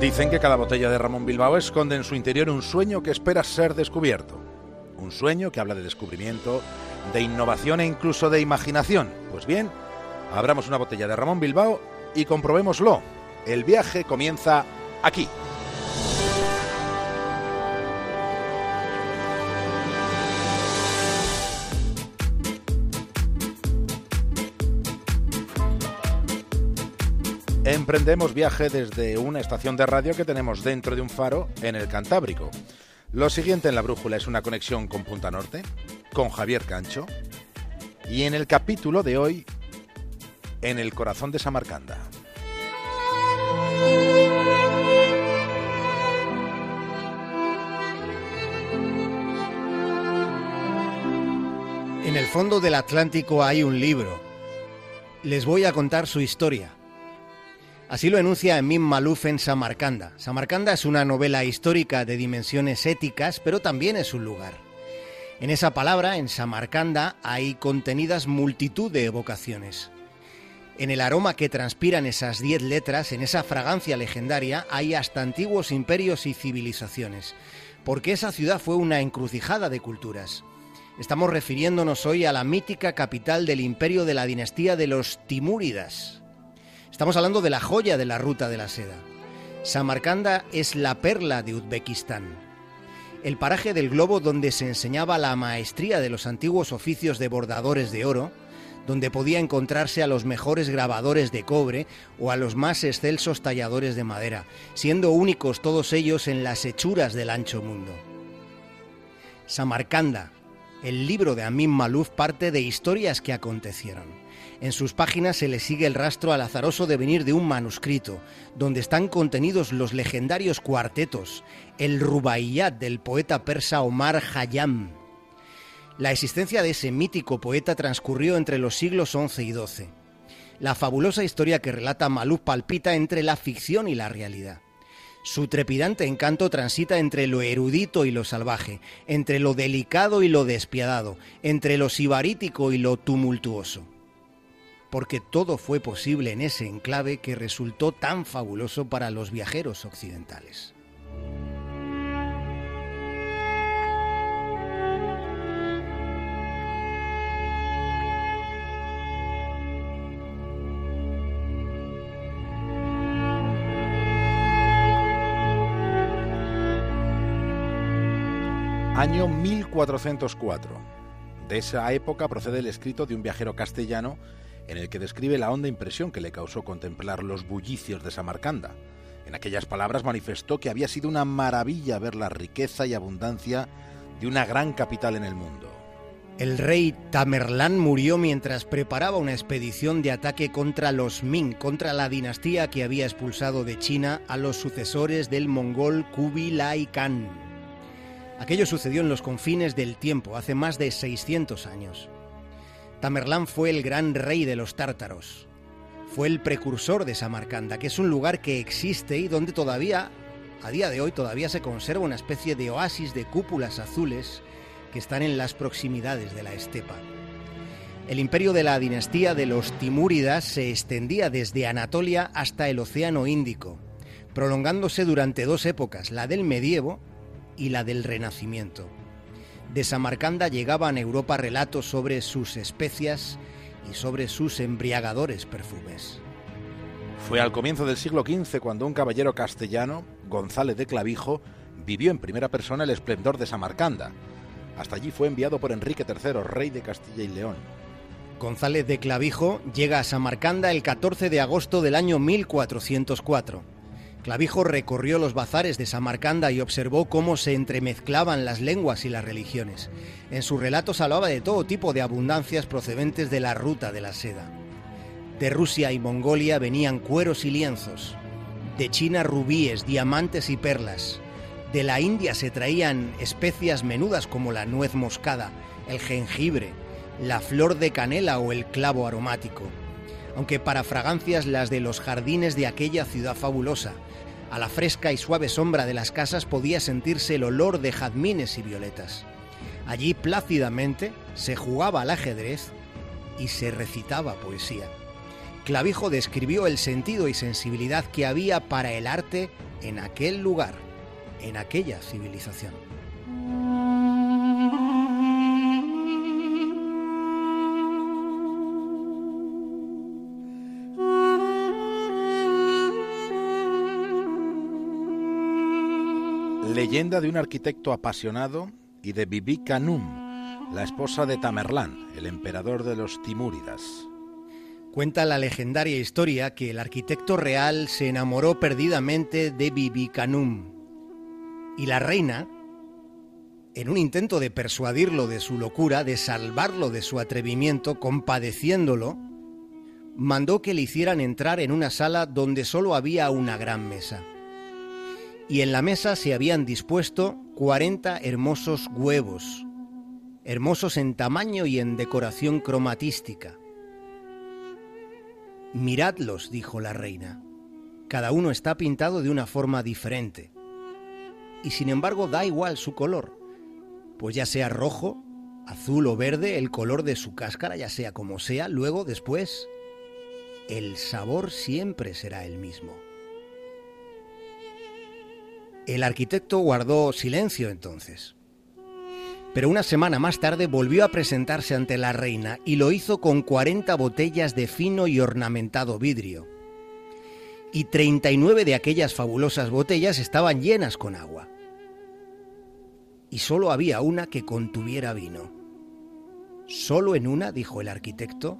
Dicen que cada botella de Ramón Bilbao esconde en su interior un sueño que espera ser descubierto. Un sueño que habla de descubrimiento, de innovación e incluso de imaginación. Pues bien, abramos una botella de Ramón Bilbao y comprobémoslo. El viaje comienza aquí. Emprendemos viaje desde una estación de radio que tenemos dentro de un faro en el Cantábrico. Lo siguiente en la brújula es una conexión con Punta Norte, con Javier Cancho, y en el capítulo de hoy, en el corazón de Samarcanda. En el fondo del Atlántico hay un libro. Les voy a contar su historia. Así lo enuncia Emim Malouf en Samarcanda. Samarcanda es una novela histórica de dimensiones éticas, pero también es un lugar. En esa palabra, en Samarcanda, hay contenidas multitud de evocaciones. En el aroma que transpiran esas diez letras, en esa fragancia legendaria, hay hasta antiguos imperios y civilizaciones, porque esa ciudad fue una encrucijada de culturas. Estamos refiriéndonos hoy a la mítica capital del imperio de la dinastía de los Timúridas, Estamos hablando de la joya de la ruta de la seda. Samarcanda es la perla de Uzbekistán. El paraje del globo donde se enseñaba la maestría de los antiguos oficios de bordadores de oro, donde podía encontrarse a los mejores grabadores de cobre o a los más excelsos talladores de madera, siendo únicos todos ellos en las hechuras del ancho mundo. Samarcanda, el libro de Amin Malouf parte de historias que acontecieron. En sus páginas se le sigue el rastro al azaroso devenir de un manuscrito, donde están contenidos los legendarios cuartetos, el Rubaiyat del poeta persa Omar Khayyam. La existencia de ese mítico poeta transcurrió entre los siglos XI y XII. La fabulosa historia que relata Maluk palpita entre la ficción y la realidad. Su trepidante encanto transita entre lo erudito y lo salvaje, entre lo delicado y lo despiadado, entre lo sibarítico y lo tumultuoso porque todo fue posible en ese enclave que resultó tan fabuloso para los viajeros occidentales. Año 1404. De esa época procede el escrito de un viajero castellano en el que describe la honda impresión que le causó contemplar los bullicios de Samarcanda. En aquellas palabras manifestó que había sido una maravilla ver la riqueza y abundancia de una gran capital en el mundo. El rey Tamerlán murió mientras preparaba una expedición de ataque contra los Ming, contra la dinastía que había expulsado de China a los sucesores del mongol Kubilai Khan. Aquello sucedió en los confines del tiempo, hace más de 600 años. Tamerlán fue el gran rey de los tártaros. Fue el precursor de Samarcanda, que es un lugar que existe y donde todavía, a día de hoy, todavía se conserva una especie de oasis de cúpulas azules que están en las proximidades de la estepa. El imperio de la dinastía de los Timúridas se extendía desde Anatolia hasta el Océano Índico, prolongándose durante dos épocas, la del medievo y la del Renacimiento. De Samarcanda llegaban a Europa relatos sobre sus especias y sobre sus embriagadores perfumes. Fue al comienzo del siglo XV cuando un caballero castellano, González de Clavijo, vivió en primera persona el esplendor de Samarcanda. Hasta allí fue enviado por Enrique III, rey de Castilla y León. González de Clavijo llega a Samarcanda el 14 de agosto del año 1404 Clavijo recorrió los bazares de Samarcanda y observó cómo se entremezclaban las lenguas y las religiones. En sus relatos hablaba de todo tipo de abundancias procedentes de la ruta de la seda. De Rusia y Mongolia venían cueros y lienzos. De China rubíes, diamantes y perlas. De la India se traían especias menudas como la nuez moscada, el jengibre, la flor de canela o el clavo aromático. Aunque para fragancias las de los jardines de aquella ciudad fabulosa, a la fresca y suave sombra de las casas podía sentirse el olor de jazmines y violetas. Allí plácidamente se jugaba al ajedrez y se recitaba poesía. Clavijo describió el sentido y sensibilidad que había para el arte en aquel lugar, en aquella civilización. Leyenda de un arquitecto apasionado y de Bibi Kanum, la esposa de Tamerlán, el emperador de los Timúridas. Cuenta la legendaria historia que el arquitecto real se enamoró perdidamente de Bibi Kanum y la reina, en un intento de persuadirlo de su locura, de salvarlo de su atrevimiento, compadeciéndolo, mandó que le hicieran entrar en una sala donde solo había una gran mesa y en la mesa se habían dispuesto 40 hermosos huevos, hermosos en tamaño y en decoración cromatística. Miradlos, dijo la reina. Cada uno está pintado de una forma diferente. Y sin embargo da igual su color, pues ya sea rojo, azul o verde, el color de su cáscara, ya sea como sea, luego, después, el sabor siempre será el mismo. El arquitecto guardó silencio entonces. Pero una semana más tarde volvió a presentarse ante la reina y lo hizo con 40 botellas de fino y ornamentado vidrio. Y 39 de aquellas fabulosas botellas estaban llenas con agua. Y solo había una que contuviera vino. Solo en una, dijo el arquitecto,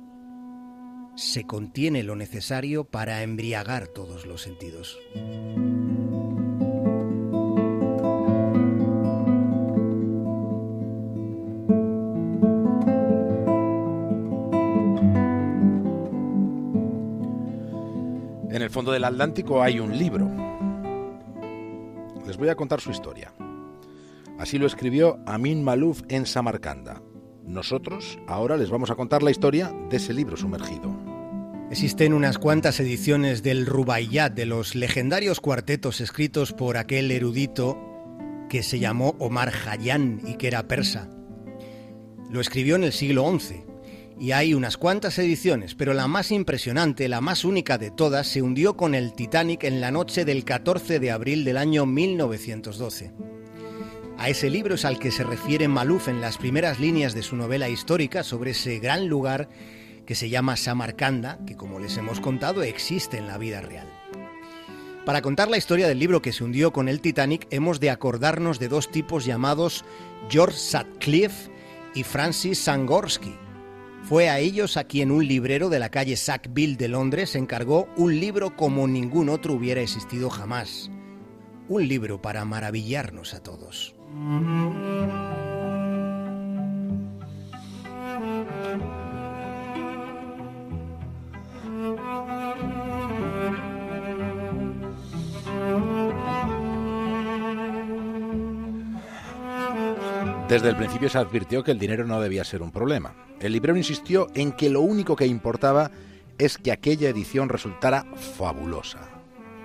se contiene lo necesario para embriagar todos los sentidos. Fondo del Atlántico hay un libro. Les voy a contar su historia. Así lo escribió Amin Malouf en Samarcanda. Nosotros ahora les vamos a contar la historia de ese libro sumergido. Existen unas cuantas ediciones del Rubaiyat, de los legendarios cuartetos escritos por aquel erudito que se llamó Omar Khayyam y que era persa. Lo escribió en el siglo XI y hay unas cuantas ediciones, pero la más impresionante, la más única de todas, se hundió con el Titanic en la noche del 14 de abril del año 1912. A ese libro es al que se refiere Maluf en las primeras líneas de su novela histórica sobre ese gran lugar que se llama Samarcanda, que como les hemos contado existe en la vida real. Para contar la historia del libro que se hundió con el Titanic hemos de acordarnos de dos tipos llamados George Sutcliffe y Francis Sangorsky, fue a ellos a quien un librero de la calle Sackville de Londres encargó un libro como ningún otro hubiera existido jamás. Un libro para maravillarnos a todos. Desde el principio se advirtió que el dinero no debía ser un problema. El librero insistió en que lo único que importaba es que aquella edición resultara fabulosa.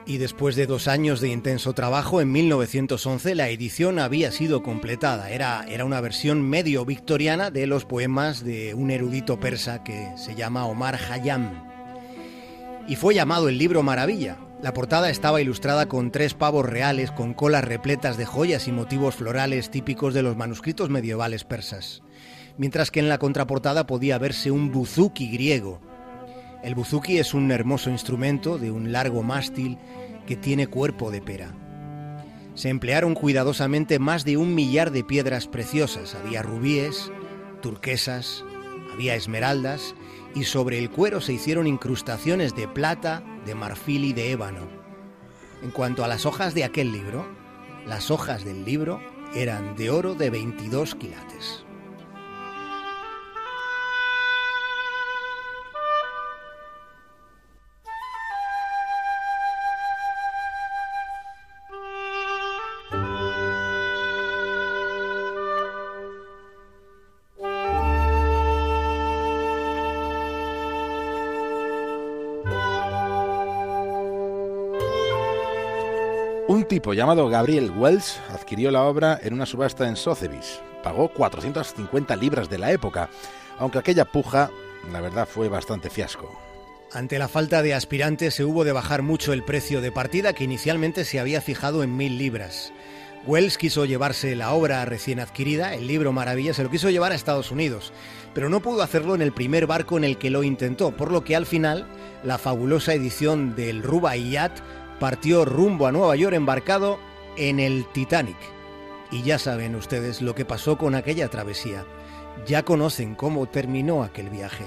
Y después de dos años de intenso trabajo, en 1911 la edición había sido completada. Era, era una versión medio victoriana de los poemas de un erudito persa que se llama Omar Hayam. Y fue llamado el libro Maravilla, la portada estaba ilustrada con tres pavos reales con colas repletas de joyas y motivos florales típicos de los manuscritos medievales persas, mientras que en la contraportada podía verse un buzuki griego. El buzuki es un hermoso instrumento de un largo mástil que tiene cuerpo de pera. Se emplearon cuidadosamente más de un millar de piedras preciosas. Había rubíes, turquesas, había esmeraldas y sobre el cuero se hicieron incrustaciones de plata, de marfil y de ébano. En cuanto a las hojas de aquel libro, las hojas del libro eran de oro de 22 quilates. Tipo llamado Gabriel Wells adquirió la obra en una subasta en Sotheby's. Pagó 450 libras de la época, aunque aquella puja, la verdad, fue bastante fiasco. Ante la falta de aspirantes se hubo de bajar mucho el precio de partida que inicialmente se había fijado en mil libras. Wells quiso llevarse la obra recién adquirida, el libro Maravilla, se lo quiso llevar a Estados Unidos, pero no pudo hacerlo en el primer barco en el que lo intentó, por lo que al final la fabulosa edición del Rubaiyat partió rumbo a Nueva York embarcado en el Titanic. Y ya saben ustedes lo que pasó con aquella travesía. Ya conocen cómo terminó aquel viaje.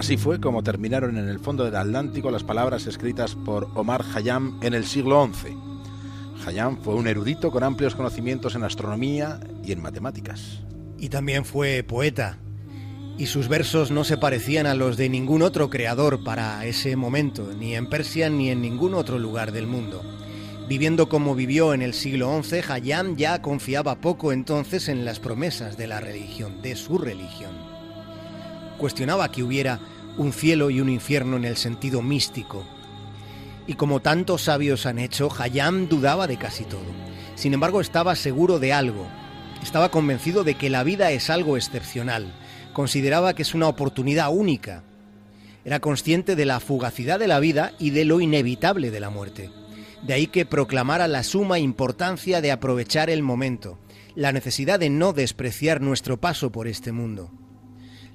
Así fue como terminaron en el fondo del Atlántico las palabras escritas por Omar Khayyam en el siglo XI. Khayyam fue un erudito con amplios conocimientos en astronomía y en matemáticas. Y también fue poeta. Y sus versos no se parecían a los de ningún otro creador para ese momento, ni en Persia ni en ningún otro lugar del mundo. Viviendo como vivió en el siglo XI, Hayam ya confiaba poco entonces en las promesas de la religión, de su religión cuestionaba que hubiera un cielo y un infierno en el sentido místico. Y como tantos sabios han hecho, Hayam dudaba de casi todo. Sin embargo, estaba seguro de algo. Estaba convencido de que la vida es algo excepcional. Consideraba que es una oportunidad única. Era consciente de la fugacidad de la vida y de lo inevitable de la muerte. De ahí que proclamara la suma importancia de aprovechar el momento, la necesidad de no despreciar nuestro paso por este mundo.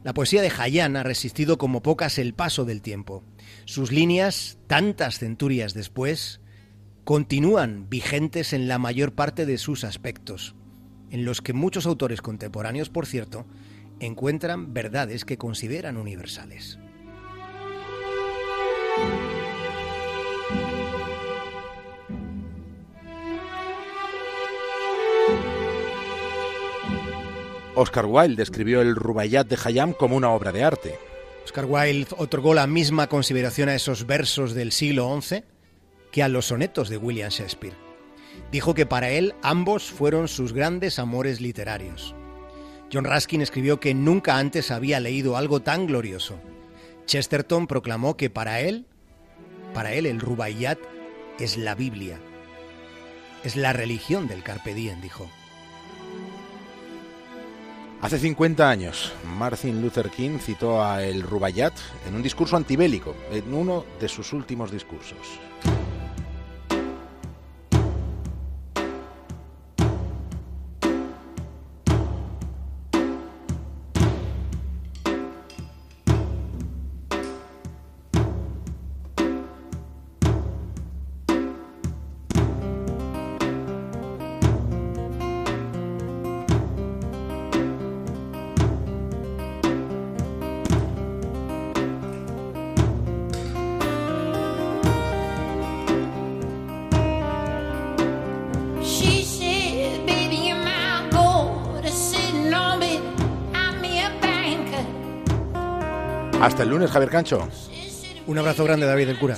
La poesía de Hayán ha resistido como pocas el paso del tiempo. Sus líneas, tantas centurias después, continúan vigentes en la mayor parte de sus aspectos, en los que muchos autores contemporáneos, por cierto, encuentran verdades que consideran universales. Oscar Wilde describió el Rubaiyat de Hayam como una obra de arte. Oscar Wilde otorgó la misma consideración a esos versos del siglo XI que a los sonetos de William Shakespeare. Dijo que para él ambos fueron sus grandes amores literarios. John Ruskin escribió que nunca antes había leído algo tan glorioso. Chesterton proclamó que para él, para él el Rubaiyat es la Biblia. Es la religión del Carpe Diem, dijo. Hace 50 años, Martin Luther King citó a El Rubaiyat en un discurso antibélico, en uno de sus últimos discursos. Hasta el lunes, Javier Cancho. Un abrazo grande, David del Cura.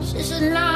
This is not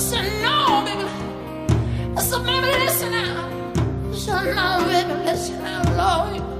said, no, baby. I said, baby, listen now. I said, no, baby, listen now, Lord.